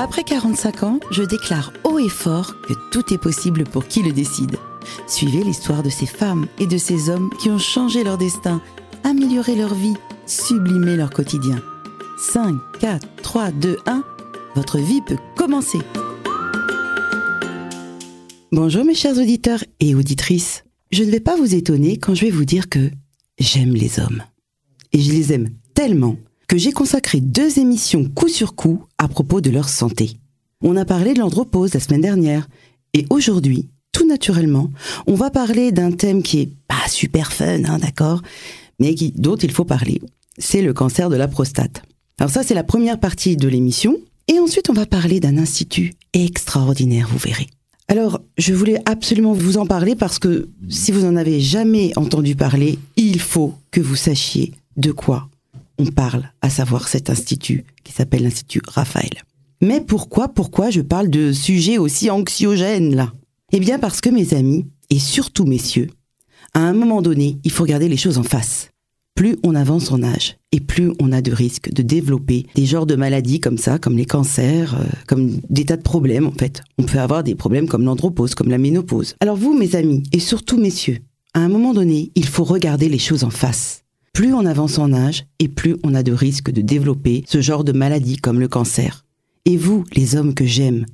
Après 45 ans, je déclare haut et fort que tout est possible pour qui le décide. Suivez l'histoire de ces femmes et de ces hommes qui ont changé leur destin, amélioré leur vie, sublimé leur quotidien. 5, 4, 3, 2, 1, votre vie peut commencer. Bonjour mes chers auditeurs et auditrices. Je ne vais pas vous étonner quand je vais vous dire que j'aime les hommes. Et je les aime tellement que j'ai consacré deux émissions coup sur coup à propos de leur santé. On a parlé de l'andropause la semaine dernière, et aujourd'hui, tout naturellement, on va parler d'un thème qui est pas super fun, hein, d'accord, mais qui, dont il faut parler. C'est le cancer de la prostate. Alors ça, c'est la première partie de l'émission, et ensuite on va parler d'un institut extraordinaire, vous verrez. Alors, je voulais absolument vous en parler parce que si vous n'en avez jamais entendu parler, il faut que vous sachiez de quoi on parle, à savoir cet institut qui s'appelle l'Institut Raphaël. Mais pourquoi, pourquoi je parle de sujets aussi anxiogènes là? Eh bien parce que mes amis, et surtout messieurs, à un moment donné, il faut regarder les choses en face. Plus on avance en âge, et plus on a de risques de développer des genres de maladies comme ça, comme les cancers, euh, comme des tas de problèmes en fait. On peut avoir des problèmes comme l'andropause, comme la ménopause. Alors vous, mes amis, et surtout messieurs, à un moment donné, il faut regarder les choses en face. Plus on avance en âge et plus on a de risques de développer ce genre de maladie comme le cancer. Et vous, les hommes que j'aime,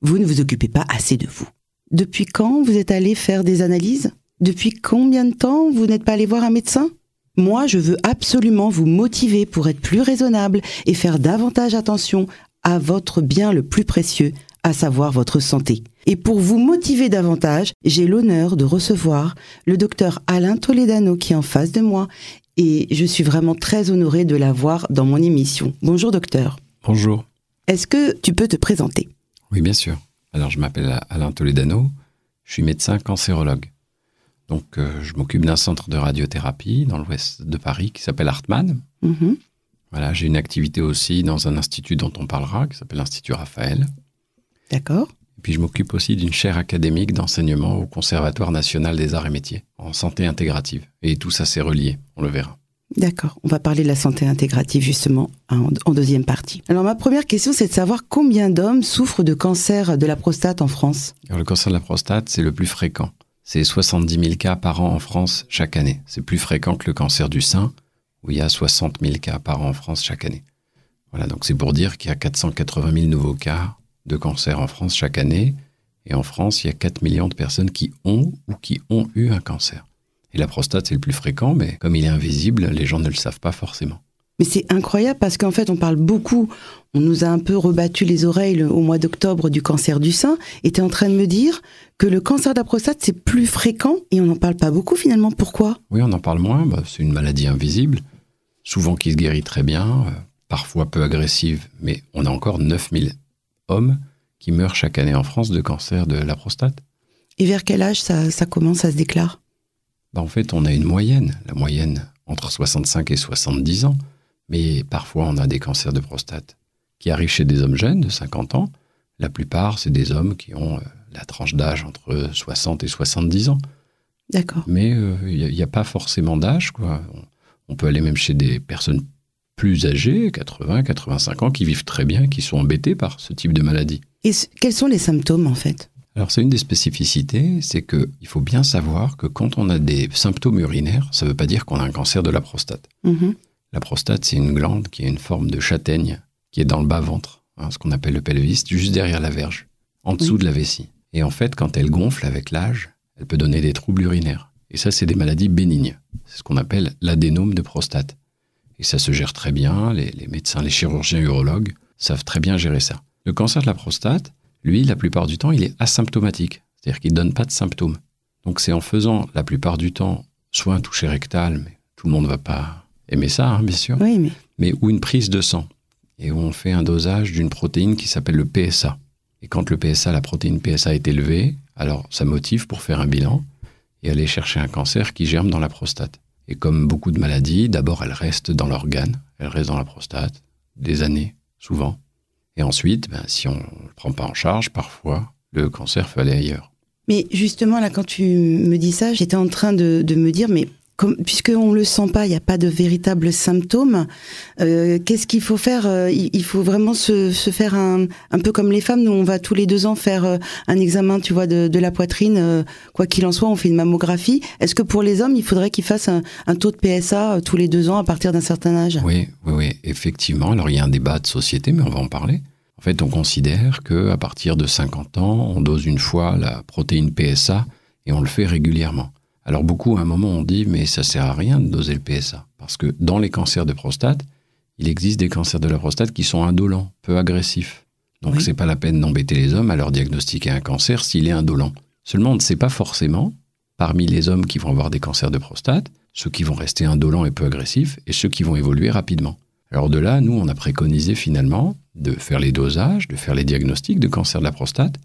vous ne vous occupez pas assez de vous. Depuis quand vous êtes allé faire des analyses? Depuis combien de temps vous n'êtes pas allé voir un médecin? Moi, je veux absolument vous motiver pour être plus raisonnable et faire davantage attention à votre bien le plus précieux, à savoir votre santé. Et pour vous motiver davantage, j'ai l'honneur de recevoir le docteur Alain Toledano qui est en face de moi et je suis vraiment très honorée de l'avoir dans mon émission. Bonjour docteur. Bonjour. Est-ce que tu peux te présenter? Oui, bien sûr. Alors je m'appelle Alain Toledano, je suis médecin cancérologue. Donc euh, je m'occupe d'un centre de radiothérapie dans l'ouest de Paris qui s'appelle Hartmann. Mhm. Voilà, j'ai une activité aussi dans un institut dont on parlera qui s'appelle l'Institut Raphaël. D'accord. Et puis je m'occupe aussi d'une chaire académique d'enseignement au Conservatoire national des arts et métiers, en santé intégrative. Et tout ça c'est relié, on le verra. D'accord, on va parler de la santé intégrative justement en, deuxième partie. Alors ma première question c'est de savoir combien d'hommes souffrent de cancer de la prostate en France Alors, Le cancer de la prostate c'est le plus fréquent. C'est 70 000 cas par an en France chaque année. C'est plus fréquent que le cancer du sein où il y a 60 000 cas par an en France chaque année. Voilà, donc c'est pour dire qu'il y a 480 000 nouveaux cas de cancer en France chaque année. Et en France, il y a 4 millions de personnes qui ont ou qui ont eu un cancer. Et la prostate, c'est le plus fréquent, mais comme il est invisible, les gens ne le savent pas forcément. Mais c'est incroyable parce qu'en fait, on parle beaucoup, on nous a un peu rebattu les oreilles au mois d'octobre du cancer du sein, et tu es en train de me dire que le cancer de la prostate, c'est plus fréquent et on n'en parle pas beaucoup finalement. Pourquoi? Oui, on en parle moins, bah, c'est une maladie invisible, souvent qui se guérit très bien, euh, parfois peu agressive, mais on a encore 9000 hommes qui meurent chaque année en France de cancer de la prostate. Et vers quel âge ça, commence à se déclare? Bah, En fait, on a une moyenne, la moyenne entre 65 et 70 ans, mais parfois on a des cancers de prostate qui arrivent chez des hommes jeunes de 50 ans. La plupart, c'est des hommes qui ont euh, la tranche d'âge entre 60 et 70 ans. D'accord. Mais il euh, n'y a, pas forcément d'âge. quoi. On peut aller même chez des personnes plus âgés, 80, 85 ans, qui vivent très bien, qui sont embêtés par ce type de maladie. Et quels sont les symptômes en fait? Alors c'est une des spécificités, c'est qu'il faut bien savoir que quand on a des symptômes urinaires, ça ne veut pas dire qu'on a un cancer de la prostate. Mm-hmm. La prostate, c'est une glande qui a une forme de châtaigne, qui est dans le bas-ventre, hein, ce qu'on appelle le pelvis, juste derrière la verge, en dessous de la vessie. Et en fait, quand elle gonfle avec l'âge, elle peut donner des troubles urinaires. Et ça, c'est des maladies bénignes. C'est ce qu'on appelle l'adénome de prostate. Et ça se gère très bien. Les, médecins, les chirurgiens urologues savent très bien gérer ça. Le cancer de la prostate, lui, la plupart du temps, il est asymptomatique. C'est-à-dire qu'il ne donne pas de symptômes. Donc c'est en faisant la plupart du temps soit un toucher rectal, mais tout le monde ne va pas aimer ça, hein, bien sûr. Oui, mais... mais ou une prise de sang. Et où on fait un dosage d'une protéine qui s'appelle le PSA. Et quand le PSA, la protéine PSA est élevée, alors ça motive pour faire un bilan et aller chercher un cancer qui germe dans la prostate. Et comme beaucoup de maladies, d'abord elles restent dans l'organe, elles restent dans la prostate, des années, souvent. Et ensuite, ben, si on ne le prend pas en charge, parfois, le cancer peut aller ailleurs. Mais justement, là, quand tu me dis ça, j'étais en train de, me dire, mais comme, puisqu'on ne le sent pas, il n'y a pas de véritables symptômes, euh, qu'est-ce qu'il faut faire euh, il, faut vraiment se, faire un, peu comme les femmes. Nous, on va tous les deux ans faire euh, un examen, tu vois, de, la poitrine. quoi qu'il en soit, on fait une mammographie. Est-ce que pour les hommes, il faudrait qu'ils fassent un, taux de PSA tous les deux ans à partir d'un certain âge? Oui, oui, oui, effectivement. Alors, il y a un débat de société, mais on va en parler. En fait, on considère que à partir de 50 ans, on dose une fois la protéine PSA et on le fait régulièrement. Alors beaucoup à un moment ont dit mais ça sert à rien de doser le PSA parce que dans les cancers de prostate, il existe des cancers de la prostate qui sont indolents, peu agressifs. Donc c'est pas la peine d'embêter les hommes à leur diagnostiquer un cancer s'il est indolent. Seulement on ne sait pas forcément parmi les hommes qui vont avoir des cancers de prostate, ceux qui vont rester indolents et peu agressifs et ceux qui vont évoluer rapidement. Alors de là, nous on a préconisé finalement de faire les dosages, de faire les diagnostics de cancer de la prostate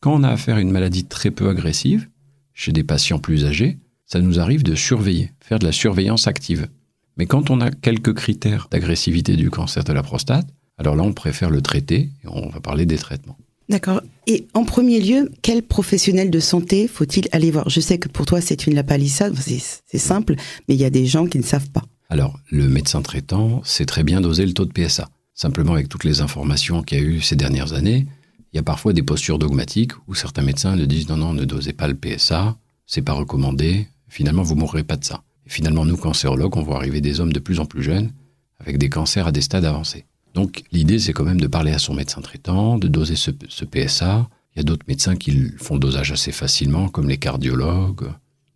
quand on a affaire à une maladie très peu agressive chez des patients plus âgés ça nous arrive de surveiller, faire de la surveillance active. Mais quand on a quelques critères d'agressivité du cancer de la prostate, alors là, on préfère le traiter et on va parler des traitements. D'accord. Et en premier lieu, quel professionnel de santé faut-il aller voir? Je sais que pour toi, c'est une lapalissade, c'est simple, mais il y a des gens qui ne savent pas. Alors, le médecin traitant sait très bien doser le taux de PSA. Simplement, avec toutes les informations qu'il y a eu ces dernières années, il y a parfois des postures dogmatiques où certains médecins ne disent non, non, ne dosez pas le PSA, c'est pas recommandé, Finalement, vous mourrez pas de ça. Et finalement, nous, cancérologues, on voit arriver des hommes de plus en plus jeunes avec des cancers à des stades avancés. Donc, l'idée, c'est quand même de parler à son médecin traitant, de doser ce, PSA. Il y a d'autres médecins qui font dosage assez facilement, comme les cardiologues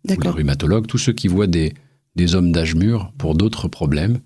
ou les rhumatologues, tous ceux qui voient des, des hommes d'âge mûr pour d'autres problèmes,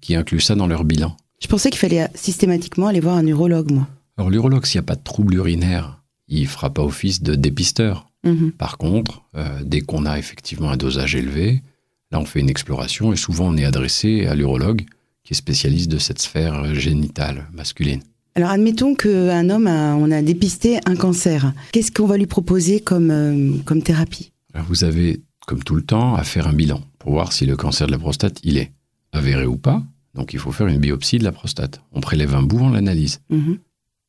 qui incluent ça dans leur bilan. Je pensais qu'il fallait systématiquement aller voir un urologue, moi. Alors, l'urologue, s'il n'y a pas de trouble urinaire, il fera pas office de dépisteur. Mhm. Par contre, euh, dès qu'on a effectivement un dosage élevé, là on fait une exploration et souvent on est adressé à l'urologue qui est spécialiste de cette sphère génitale masculine. Alors admettons qu'un homme, a, on a dépisté un cancer. Qu'est-ce qu'on va lui proposer comme, euh, comme thérapie? Alors Vous avez, comme tout le temps, à faire un bilan pour voir si le cancer de la prostate, il est avéré ou pas. Donc il faut faire une biopsie de la prostate. On prélève un bout, on l'analyse. Mhm.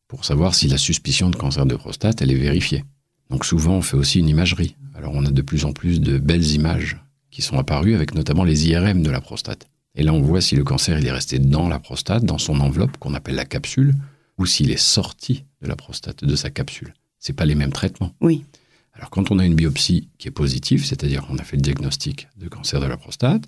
Pour savoir si la suspicion de cancer de prostate, elle est vérifiée. Donc souvent, on fait aussi une imagerie. Alors on a de plus en plus de belles images qui sont apparues avec notamment les IRM de la prostate. Et là, on voit si le cancer il est resté dans la prostate, dans son enveloppe qu'on appelle la capsule, ou s'il est sorti de la prostate, de sa capsule. C'est pas les mêmes traitements. Oui. Alors quand on a une biopsie qui est positive, c'est-à-dire qu'on a fait le diagnostic de cancer de la prostate,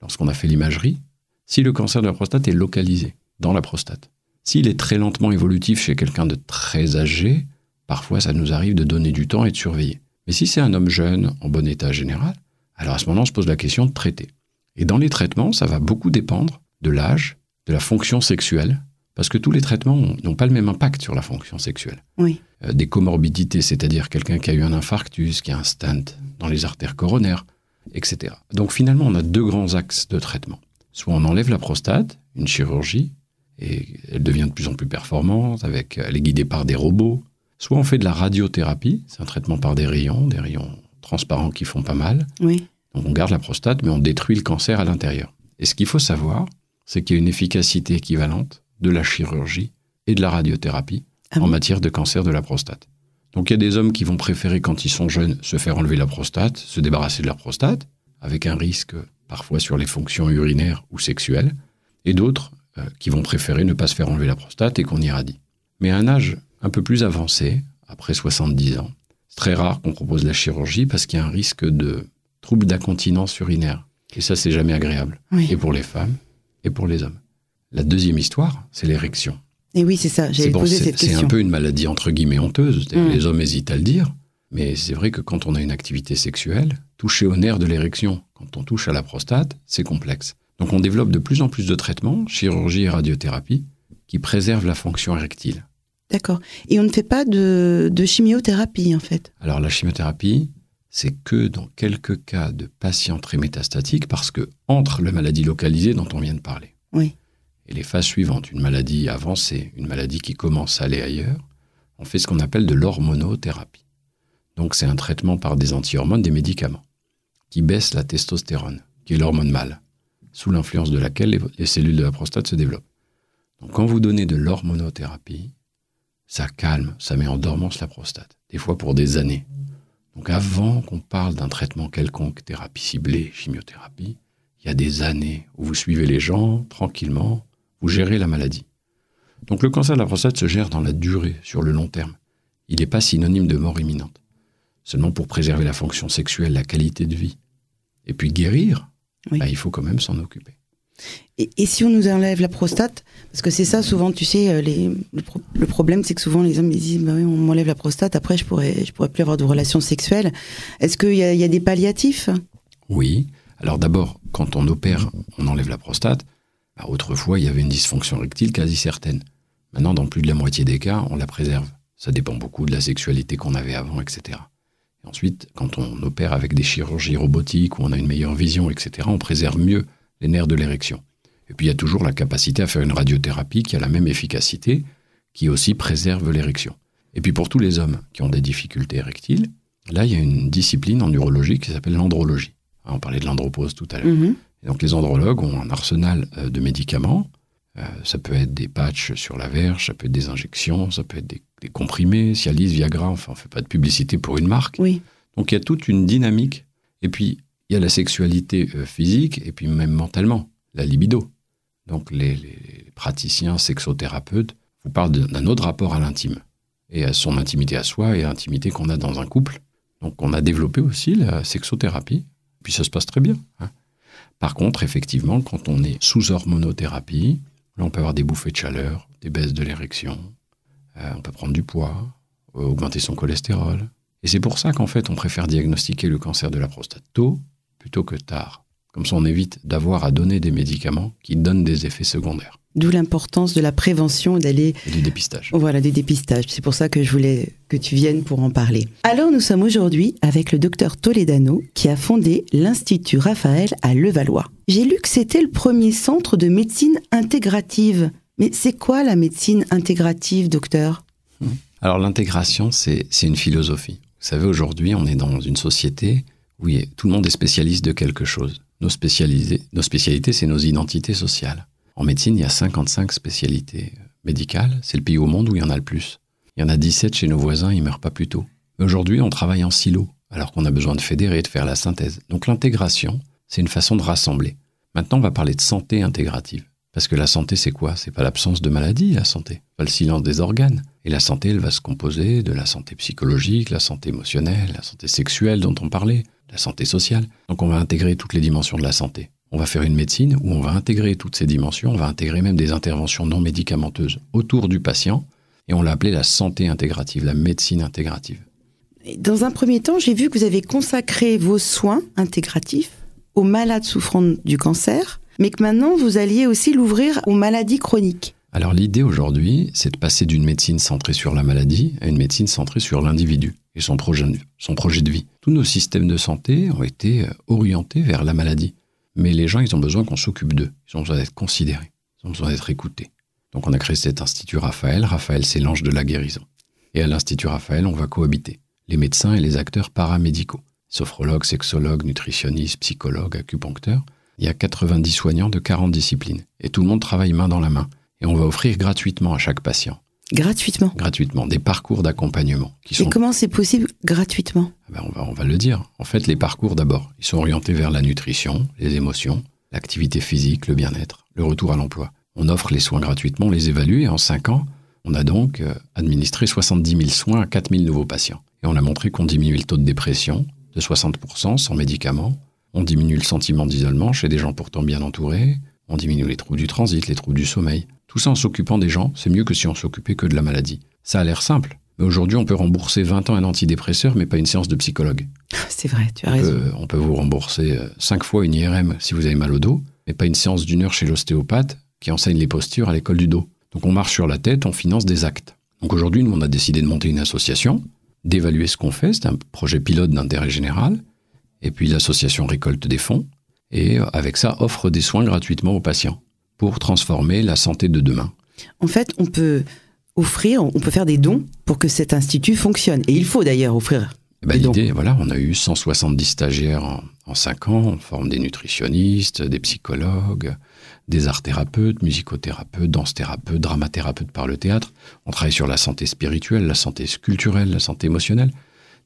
lorsqu'on a fait l'imagerie, si le cancer de la prostate est localisé dans la prostate, s'il est très lentement évolutif chez quelqu'un de très âgé, parfois ça nous arrive de donner du temps et de surveiller. Mais si c'est un homme jeune, en bon état général, alors à ce moment, on se pose la question de traiter. Et dans les traitements, ça va beaucoup dépendre de l'âge, de la fonction sexuelle, parce que tous les traitements n'ont pas le même impact sur la fonction sexuelle. Oui. Euh, des comorbidités, c'est-à-dire quelqu'un qui a eu un infarctus, qui a un stent dans les artères coronaires, etc. Donc finalement, on a deux grands axes de traitement. Soit on enlève la prostate, une chirurgie, et elle devient de plus en plus performante, avec, elle est guidée par des robots, Soit on fait de la radiothérapie, c'est un traitement par des rayons, des rayons transparents qui font pas mal. Oui. Donc on garde la prostate, mais on détruit le cancer à l'intérieur. Et ce qu'il faut savoir, c'est qu'il y a une efficacité équivalente de la chirurgie et de la radiothérapie ah en matière de cancer de la prostate. Donc il y a des hommes qui vont préférer, quand ils sont jeunes, se faire enlever la prostate, se débarrasser de leur prostate, avec un risque parfois sur les fonctions urinaires ou sexuelles, et d'autres euh, qui vont préférer ne pas se faire enlever la prostate et qu'on irradie. Mais à un âge un peu plus avancé, après 70 ans. C'est très rare qu'on propose la chirurgie parce qu'il y a un risque de trouble d'incontinence urinaire. Et ça, c'est jamais agréable. Et pour les femmes, et pour les hommes. La deuxième histoire, c'est l'érection. Et oui, c'est ça, j'avais posé cette question. C'est un peu une maladie entre guillemets honteuse. Mm. Les hommes hésitent à le dire. Mais c'est vrai que quand on a une activité sexuelle, toucher au nerf de l'érection, quand on touche à la prostate, c'est complexe. Donc on développe de plus en plus de traitements, chirurgie et radiothérapie, qui préservent la fonction érectile. D'accord. Et on ne fait pas de, chimiothérapie, en fait Alors, la chimiothérapie, c'est que dans quelques cas de patients très métastatiques, parce que entre la maladie localisée dont on vient de parler oui. et les phases suivantes, une maladie avancée, une maladie qui commence à aller ailleurs, on fait ce qu'on appelle de l'hormonothérapie. Donc, c'est un traitement par des anti-hormones, des médicaments, qui baissent la testostérone, qui est l'hormone mâle, sous l'influence de laquelle les cellules de la prostate se développent. Donc, quand vous donnez de l'hormonothérapie, ça calme, ça met en dormance la prostate, des fois pour des années. Donc avant qu'on parle d'un traitement quelconque, thérapie ciblée, chimiothérapie, il y a des années où vous suivez les gens tranquillement, vous gérez la maladie. Donc le cancer de la prostate se gère dans la durée, sur le long terme. Il n'est pas synonyme de mort imminente. Seulement pour préserver la fonction sexuelle, la qualité de vie. Et puis guérir, bah, il faut quand même s'en occuper. Et, si on nous enlève la prostate, parce que c'est ça souvent, tu sais, euh, le, problème c'est que souvent les hommes ils disent, bah oui, on m'enlève la prostate, après je pourrais, je pourrais plus avoir de relations sexuelles. Est-ce qu'il y, y, a des palliatifs? Oui. Alors d'abord, quand on opère, on enlève la prostate. Bah, autrefois, il y avait une dysfonction rectile quasi certaine. Maintenant, dans plus de la moitié des cas, on la préserve. Ça dépend beaucoup de la sexualité qu'on avait avant, etc. Et ensuite, quand on opère avec des chirurgies robotiques où on a une meilleure vision, etc., on préserve mieux les nerfs de l'érection. Et puis il y a toujours la capacité à faire une radiothérapie qui a la même efficacité, qui aussi préserve l'érection. Et puis pour tous les hommes qui ont des difficultés érectiles, là il y a une discipline en urologie qui s'appelle l'andrologie. Ah, on parlait de l'andropause tout à l'heure. Mm-hmm. Donc les andrologues ont un arsenal euh, de médicaments. Euh, ça peut être des patchs sur la verge, ça peut être des injections, ça peut être des, comprimés, Cialis, Viagra, enfin on ne fait pas de publicité pour une marque. Oui. Donc il y a toute une dynamique. Et puis il y a la sexualité euh, physique et puis même mentalement, la libido. Donc les, praticiens sexothérapeutes vous parlent d'un autre rapport à l'intime et à son intimité à soi et à l'intimité qu'on a dans un couple. Donc on a développé aussi la sexothérapie, puis ça se passe très bien. Hein. Par contre, effectivement, quand on est sous hormonothérapie, là on peut avoir des bouffées de chaleur, des baisses de l'érection, euh, on peut prendre du poids, augmenter son cholestérol. Et c'est pour ça qu'en fait on préfère diagnostiquer le cancer de la prostate tôt plutôt que tard. Comme ça, on évite d'avoir à donner des médicaments qui donnent des effets secondaires. D'où l'importance de la prévention d'aller. du dépistage. Voilà, du dépistage. C'est pour ça que je voulais que tu viennes pour en parler. Alors, nous sommes aujourd'hui avec le docteur Toledano qui a fondé l'Institut Raphaël à Levallois. J'ai lu que c'était le premier centre de médecine intégrative. Mais c'est quoi la médecine intégrative, docteur? Alors, l'intégration, c'est une philosophie. Vous savez, aujourd'hui, on est dans une société oui, tout le monde est spécialiste de quelque chose. Nos, spécialités, c'est nos identités sociales. En médecine, il y a 55 spécialités médicales. C'est le pays au monde où il y en a le plus. Il y en a 17 chez nos voisins, ils meurent pas plus tôt. Aujourd'hui, on travaille en silo, alors qu'on a besoin de fédérer, de faire la synthèse. Donc l'intégration, c'est une façon de rassembler. Maintenant, on va parler de santé intégrative. Parce que la santé, c'est quoi? C'est pas l'absence de maladie, la santé. Pas le silence des organes. Et la santé, elle va se composer de la santé psychologique, la santé émotionnelle, la santé sexuelle dont on parlait, la santé sociale. Donc on va intégrer toutes les dimensions de la santé. On va faire une médecine où on va intégrer toutes ces dimensions, on va intégrer même des interventions non médicamenteuses autour du patient, et on l'a appelé la santé intégrative, la médecine intégrative. Dans un premier temps, j'ai vu que vous avez consacré vos soins intégratifs aux malades souffrant du cancer, mais que maintenant vous alliez aussi l'ouvrir aux maladies chroniques. Alors l'idée aujourd'hui, c'est de passer d'une médecine centrée sur la maladie à une médecine centrée sur l'individu et son projet, de vie. Tous nos systèmes de santé ont été euh, orientés vers la maladie. Mais les gens, ils ont besoin qu'on s'occupe d'eux. Ils ont besoin d'être considérés. Ils ont besoin d'être écoutés. Donc on a créé cet institut Raphaël. Raphaël, c'est l'ange de la guérison. Et à l'institut Raphaël, on va cohabiter les médecins et les acteurs paramédicaux. Sophrologues, sexologues, nutritionnistes, psychologues, acupuncteurs. Il y a 90 soignants de 40 disciplines. Et tout le monde travaille main dans la main. Et on va offrir gratuitement à chaque patient Gratuitement Gratuitement, des parcours d'accompagnement. Qui Et comment c'est possible gratuitement? Ah ben, on, va, on va le dire. En fait, les parcours d'abord, ils sont orientés vers la nutrition, les émotions, l'activité physique, le bien-être, le retour à l'emploi. On offre les soins gratuitement, on les évalue et en 5 ans, on a donc euh, administré 70 000 soins à 4 000 nouveaux patients. Et on a montré qu'on diminue le taux de dépression de 60% sans médicaments, on diminue le sentiment d'isolement chez des gens pourtant bien entourés, on diminue les troubles du transit, les troubles du sommeil. Tout ça en s'occupant des gens, c'est mieux que si on s'occupait que de la maladie. Ça a l'air simple, mais aujourd'hui on peut rembourser 20 ans un antidépresseur, mais pas une séance de psychologue. C'est vrai, tu as raison. on peut vous rembourser 5 euh, fois une IRM si vous avez mal au dos, mais pas une séance d'une heure chez l'ostéopathe qui enseigne les postures à l'école du dos. Donc on marche sur la tête, on finance des actes. Donc aujourd'hui, nous, on a décidé de monter une association, d'évaluer ce qu'on fait, c'est un projet pilote d'intérêt général, et puis l'association récolte des fonds, et euh, avec ça offre des soins gratuitement aux patients pour transformer la santé de demain. En fait, on peut offrir, on peut faire des dons pour que cet institut fonctionne. Et il faut d'ailleurs offrir. Eh ben, L'idée, voilà, on a eu 170 stagiaires en, en 5 ans. On forme des nutritionnistes, des psychologues, des art thérapeutes, musicothérapeutes, danse-thérapeutes, dramathérapeutes par le théâtre. On travaille sur la santé spirituelle, la santé culturelle, la santé émotionnelle.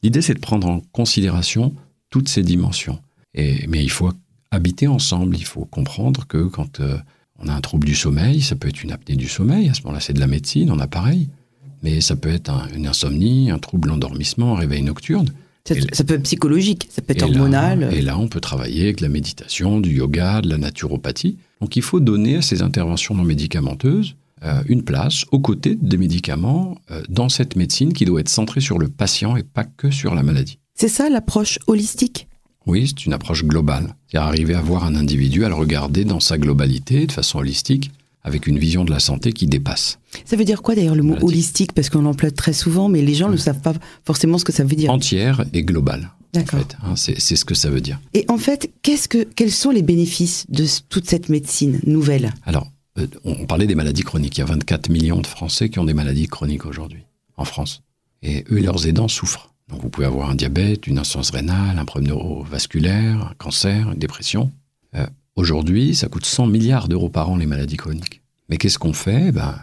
L'idée, c'est de prendre en considération toutes ces dimensions. Et, mais il faut habiter ensemble, il faut comprendre que quand euh, on a un trouble du sommeil, ça peut être une apnée du sommeil, à ce moment-là c'est de la médecine, on a pareil, mais ça peut être une insomnie, un trouble d'endormissement, un réveil nocturne. Ça, peut être psychologique, ça peut être hormonal. et là, on peut travailler avec la méditation, du yoga, de la naturopathie. Donc il faut donner à ces interventions non médicamenteuses euh, une place aux côtés des médicaments euh, dans cette médecine qui doit être centrée sur le patient et pas que sur la maladie. C'est ça l'approche holistique? Oui, c'est une approche globale. C'est arriver à voir un individu, à le regarder dans sa globalité, de façon holistique, avec une vision de la santé qui dépasse. Ça veut dire quoi d'ailleurs le mot holistique? Parce qu'on l'emploie très souvent, mais les gens ne savent pas forcément ce que ça veut dire. Entière et globale. D'accord. En fait, hein, c'est ce que ça veut dire. Et en fait, qu'est-ce que, quels sont les bénéfices de toute cette médecine nouvelle? Alors, euh, on parlait des maladies chroniques. Il y a 24 millions de Français qui ont des maladies chroniques aujourd'hui, en France. Et eux et leurs aidants souffrent. Donc vous pouvez avoir un diabète, une insuffisance rénale, un problème neurovasculaire, un cancer, une dépression. Euh, aujourd'hui, ça coûte 100 milliards d'euros par an les maladies chroniques. Mais qu'est-ce qu'on fait? Ben,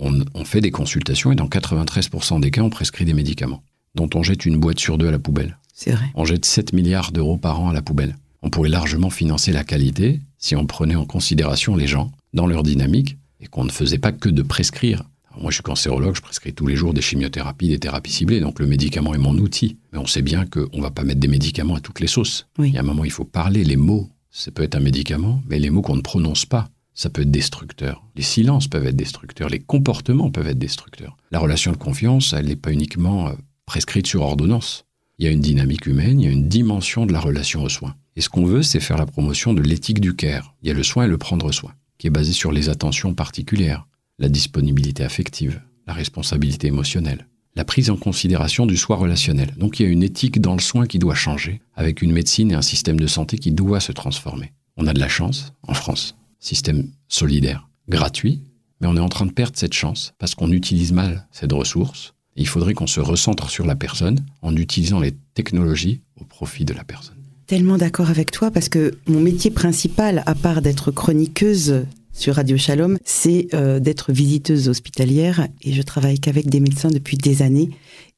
on, on, fait des consultations et dans 93% des cas, on prescrit des médicaments dont on jette une boîte sur deux à la poubelle. C'est vrai. On jette 7 milliards d'euros par an à la poubelle. On pourrait largement financer la qualité si on prenait en considération les gens dans leur dynamique et qu'on ne faisait pas que de prescrire. Moi, je suis cancérologue, je prescris tous les jours des chimiothérapies, des thérapies ciblées, donc le médicament est mon outil. Mais on sait bien qu'on ne va pas mettre des médicaments à toutes les sauces. Il y a un moment, il faut parler. Les mots, ça peut être un médicament, mais les mots qu'on ne prononce pas, ça peut être destructeur. Les silences peuvent être destructeurs, les comportements peuvent être destructeurs. La relation de confiance, elle n'est pas uniquement euh, prescrite sur ordonnance. Il y a une dynamique humaine, il y a une dimension de la relation aux soins. Et ce qu'on veut, c'est faire la promotion de l'éthique du care. Il y a le soin et le prendre soin qui est basé sur les attentions particulières, la disponibilité affective, la responsabilité émotionnelle, la prise en considération du soi relationnel. Donc il y a une éthique dans le soin qui doit changer, avec une médecine et un système de santé qui doit se transformer. On a de la chance en France, système solidaire, gratuit, mais on est en train de perdre cette chance parce qu'on utilise mal cette ressource. il faudrait qu'on se recentre sur la personne en utilisant les technologies au profit de la personne tellement d'accord avec toi parce que mon métier principal, à part d'être chroniqueuse sur Radio Shalom, c'est euh, d'être visiteuse hospitalière et je travaille qu'avec des médecins depuis des années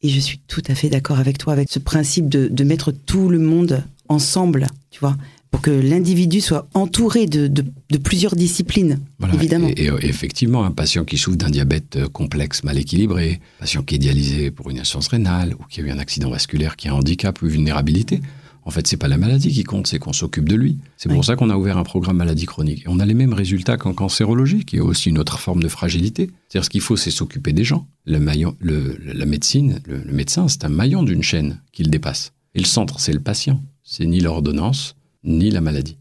et je suis tout à fait d'accord avec toi avec ce principe de, mettre tout le monde ensemble, tu vois, pour que l'individu soit entouré de, plusieurs disciplines, évidemment. Et, effectivement, un patient qui souffre d'un diabète euh, complexe mal équilibré, un patient qui est dialysé pour une insuffisance rénale ou qui a eu un accident vasculaire, qui a un handicap ou une vulnérabilité, en fait, c'est pas la maladie qui compte, c'est qu'on s'occupe de lui. C'est pour ça qu'on a ouvert un programme maladie chronique. Et on a les mêmes résultats qu'en cancérologie, qui est aussi une autre forme de fragilité. C'est-à-dire ce qu'il faut, c'est s'occuper des gens. Le maillon, la médecine, le, le médecin, c'est un maillon d'une chaîne qu'il dépasse. Et le centre, c'est le patient. C'est ni l'ordonnance, ni la maladie.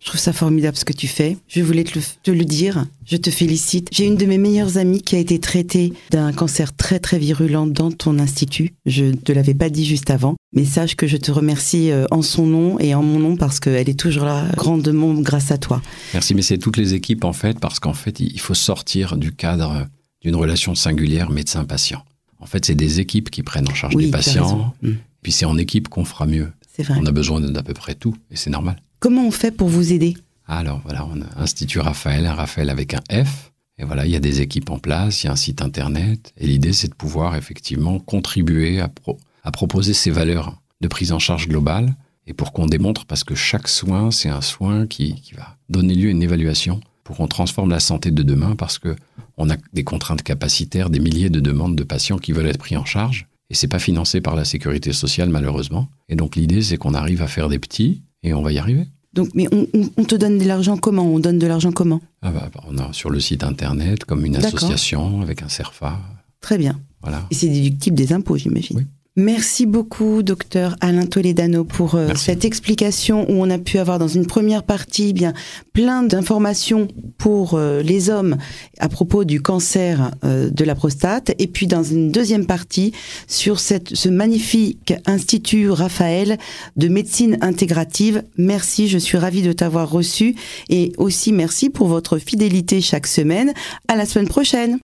Je trouve ça formidable ce que tu fais. Je voulais te le, dire. Je te félicite. J'ai une de mes meilleures amies qui a été traitée d'un cancer très très virulent dans ton institut. Je ne te l'avais pas dit juste avant. Mais sache que je te remercie euh, en son nom et en mon nom parce qu'elle est toujours là grandement grâce à toi. Merci, mais c'est toutes les équipes en fait parce qu'en fait il faut sortir du cadre d'une relation singulière médecin-patient. En fait, c'est des équipes qui prennent en charge les patients. Mm. Puis c'est en équipe qu'on fera mieux. C'est vrai. On a besoin d'à peu près tout et c'est normal. Comment on fait pour vous aider? Alors voilà, on a Institut Raphaël, un Raphaël avec un F. Et voilà, il y a des équipes en place, il y a un site internet. Et l'idée, c'est de pouvoir effectivement contribuer à, proposer ces valeurs de prise en charge globale. Et pour qu'on démontre, parce que chaque soin, c'est un soin qui, qui va donner lieu à une évaluation pour qu'on transforme la santé de demain, parce que on a des contraintes capacitaires, des milliers de demandes de patients qui veulent être pris en charge. Et c'est pas financé par la sécurité sociale, malheureusement. Et donc l'idée, c'est qu'on arrive à faire des petits et on va y arriver. Donc, mais on, te donne de l'argent comment? On donne de l'argent comment? Ah bah, bah, On a sur le site internet comme une association avec un CERFA. Très bien. Voilà. Et c'est déductible des impôts, j'imagine. Oui. Merci beaucoup, docteur Alain Toledano, pour euh, cette explication où on a pu avoir dans une première partie eh bien plein d'informations pour euh, les hommes à propos du cancer euh, de la prostate, et puis dans une deuxième partie sur cette, ce magnifique institut Raphaël de médecine intégrative. Merci, je suis ravie de t'avoir reçu, et aussi merci pour votre fidélité chaque semaine. À la semaine prochaine.